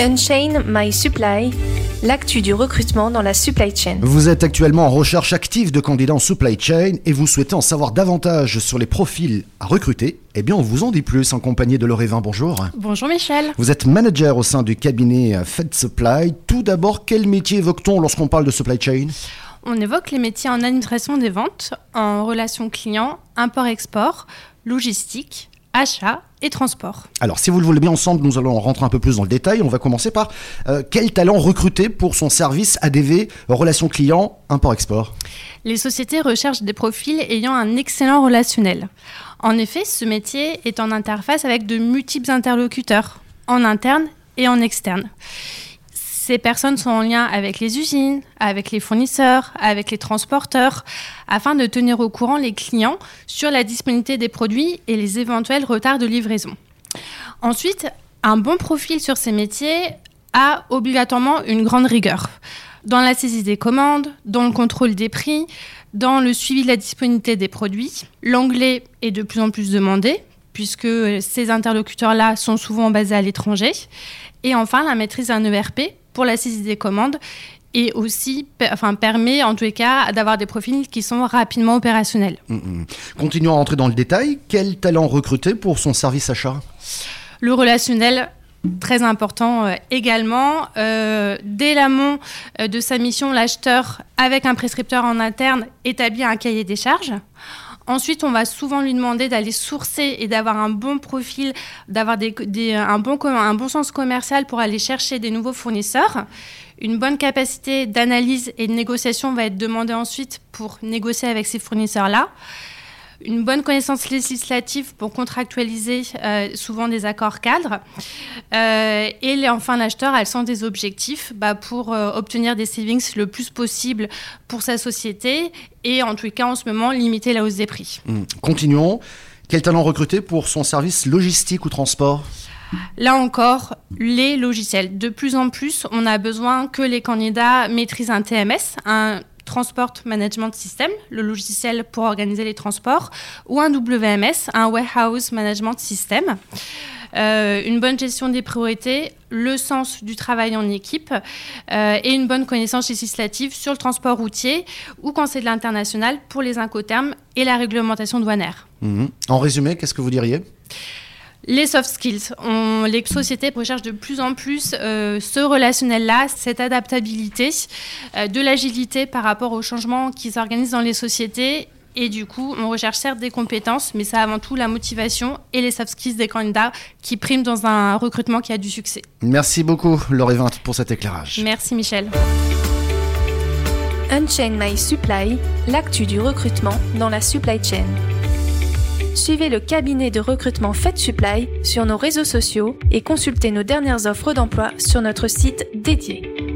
Unchain My Supply, l'actu du recrutement dans la supply chain. Vous êtes actuellement en recherche active de candidats en supply chain et vous souhaitez en savoir davantage sur les profils à recruter Eh bien, on vous en dit plus en compagnie de Lorraine. Bonjour. Bonjour Michel. Vous êtes manager au sein du cabinet Fed Supply. Tout d'abord, quel métier évoque-t-on lorsqu'on parle de supply chain? On évoque les métiers en administration des ventes, en relations clients, import-export, logistique, achat et transport. Alors, si vous le voulez bien ensemble, nous allons rentrer un peu plus dans le détail. On va commencer par euh, quel talent recruter pour son service ADV, relations clients, import-export? Les sociétés recherchent des profils ayant un excellent relationnel. En effet, ce métier est en interface avec de multiples interlocuteurs, en interne et en externe. Ces personnes sont en lien avec les usines, avec les fournisseurs, avec les transporteurs, afin de tenir au courant les clients sur la disponibilité des produits et les éventuels retards de livraison. Ensuite, un bon profil sur ces métiers a obligatoirement une grande rigueur dans la saisie des commandes, dans le contrôle des prix, dans le suivi de la disponibilité des produits. L'anglais est de plus en plus demandé puisque ces interlocuteurs-là sont souvent basés à l'étranger. Et enfin, la maîtrise d'un ERP pour la saisie des commandes et aussi enfin, permet en tous les cas d'avoir des profils qui sont rapidement opérationnels. Mm, mm. Continuons à rentrer dans le détail. Quel talent recruter pour son service achat? Le relationnel, très important euh, également. Euh, dès l'amont euh, de sa mission, l'acheteur, avec un prescripteur en interne, établit un cahier des charges. Ensuite, on va souvent lui demander d'aller sourcer et d'avoir un bon profil, d'avoir un, bon, un bon sens commercial pour aller chercher des nouveaux fournisseurs. Une bonne capacité d'analyse et de négociation va être demandée ensuite pour négocier avec ces fournisseurs-là une bonne connaissance législative pour contractualiser euh, souvent des accords cadres. Euh, et enfin, l'acheteur, elles sont des objectifs bah, pour euh, obtenir des savings le plus possible pour sa société et en tous cas, en ce moment, limiter la hausse des prix. Mmh. Continuons. Quel talent recruter pour son service logistique ou transport? Là encore, les logiciels. De plus en plus, on a besoin que les candidats maîtrisent un TMS, un Transport Management System, le logiciel pour organiser les transports, ou un WMS, un Warehouse Management System. Euh, une bonne gestion des priorités, le sens du travail en équipe euh, et une bonne connaissance législative sur le transport routier ou quand c'est de l'international pour les incoterms et la réglementation douanière. Mhm. En résumé, qu'est-ce que vous diriez? Les soft skills. les sociétés recherchent de plus en plus euh, ce relationnel-là, cette adaptabilité, euh, de l'agilité par rapport aux changements qui s'organisent dans les sociétés. Et du coup, on recherche certes des compétences, mais c'est avant tout la motivation et les soft skills des candidats qui priment dans un recrutement qui a du succès. Merci beaucoup, Laurie Vint, pour cet éclairage. Merci, Michel. Unchain My Supply, l'actu du recrutement dans la supply chain suivez le cabinet de recrutement Fed Supply sur nos réseaux sociaux et consultez nos dernières offres d'emploi sur notre site dédié.